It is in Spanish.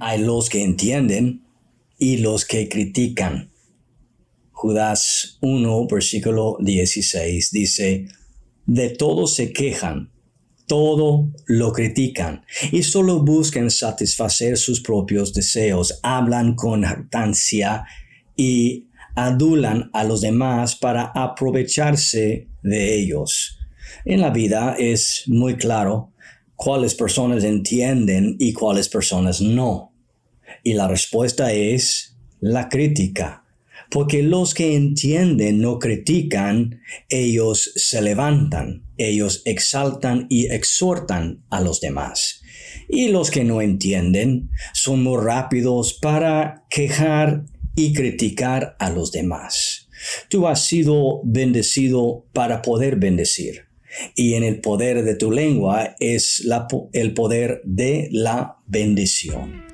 Hay los que entienden y los que critican. Judas 1, versículo 16 dice, de todo se quejan, todo lo critican y solo buscan satisfacer sus propios deseos, hablan con jactancia y adulan a los demás para aprovecharse de ellos. En la vida es muy claro cuáles personas entienden y cuáles personas no. Y la respuesta es la crítica. Porque los que entienden no critican, ellos se levantan, ellos exaltan y exhortan a los demás. Y los que no entienden son muy rápidos para quejar y criticar a los demás. Tú has sido bendecido para poder bendecir. Y en el poder de tu lengua es el poder de la bendición.